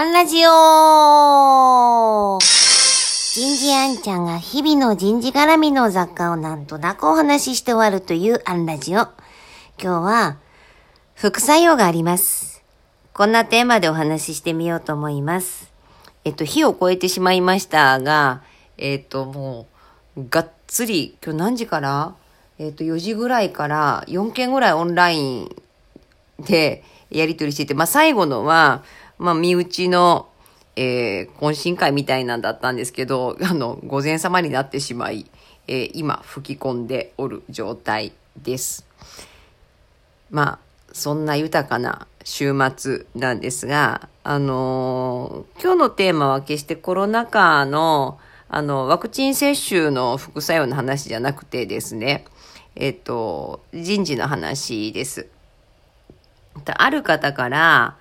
アンラジオ人事アンちゃんが日々の人事絡みの雑貨をなんとなくお話しして終わるというアンラジオ。今日は、副作用があります。こんなテーマでお話ししてみようと思います。えっと、日を超えてしまいましたが、えっと、もう、がっつり、今日何時から？えっと、4時ぐらいから4件ぐらいオンラインでやり取りしてて、まあ最後のは、まあ身内の、えー懇親会みたいなんだったんですけど、あの、午前様になってしまい、えー今吹き込んでおる状態です。まあ、そんな豊かな週末なんですが、あのー今日のテーマは決してコロナ禍の、あの、ワクチン接種の副作用の話じゃなくてですね、えっと、人事の話です。ある方から、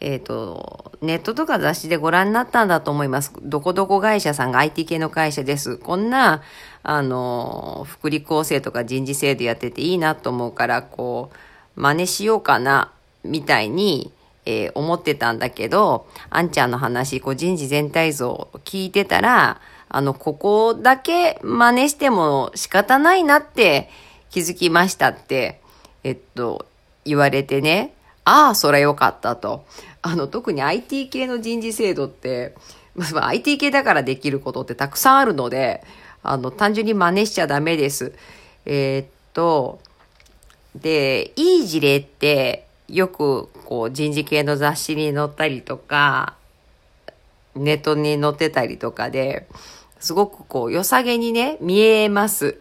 えっ、と、ネットとか雑誌でご覧になったんだと思います。どこどこ会社さんが IT 系の会社です。こんな、あの、福利厚生とか人事制度やってていいなと思うから、こう、真似しようかな、みたいに、えー思ってたんだけど、あんちゃんの話、こう人事全体像を聞いてたら、あの、ここだけ真似しても仕方ないなって気づきましたって、えっと、言われてね、ああ、そらよかったと。あの、特に IT 系の人事制度って、まあ、IT 系だからできることってたくさんあるので、あの、単純に真似しちゃダメです。えーっと、で、いい事例って、よく、こう、人事系の雑誌に載ったりとか、ネットに載ってたりとかで、すごくこう、良さげにね、見えます。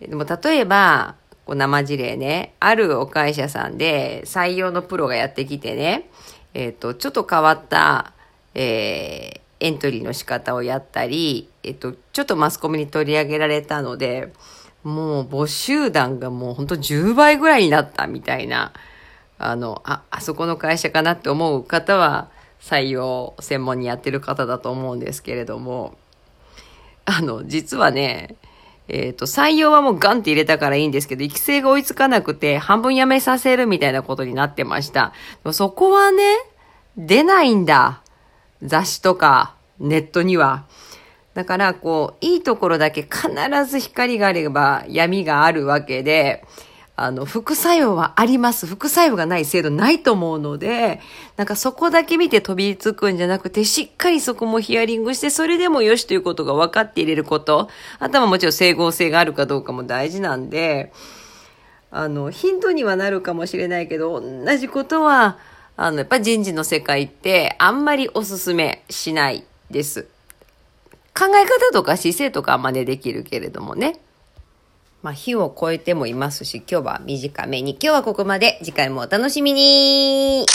でも、例えば、こう生事例ね、あるお会社さんで採用のプロがやってきてね、えっ、と、ちょっと変わった、えーエントリーの仕方をやったり、えっ、と、ちょっとマスコミに取り上げられたので、もう募集団がもうほんと10倍ぐらいになったみたいな、あの、あ、あそこの会社かなって思う方は採用専門にやってる方だと思うんですけれども、あの、実はね、えっ、と、採用はもうガンって入れたからいいんですけど、育成が追いつかなくて、半分やめさせるみたいなことになってました。そこはね、出ないんだ。雑誌とか、ネットには。だから、こう、いいところだけ必ず光があれば闇があるわけで、あの、副作用はあります。副作用がない制度ないと思うので、なんかそこだけ見て飛びつくんじゃなくて、しっかりそこもヒアリングして、それでもよしということが分かって入れること。あとはもちろん整合性があるかどうかも大事なんで、あの、ヒントにはなるかもしれないけど、同じことは、あの、やっぱ人事の世界ってあんまりおすすめしないです。考え方とか姿勢とか真似できるけれどもね。まあ、日を超えてもいますし、今日は短めに。今日はここまで。次回もお楽しみに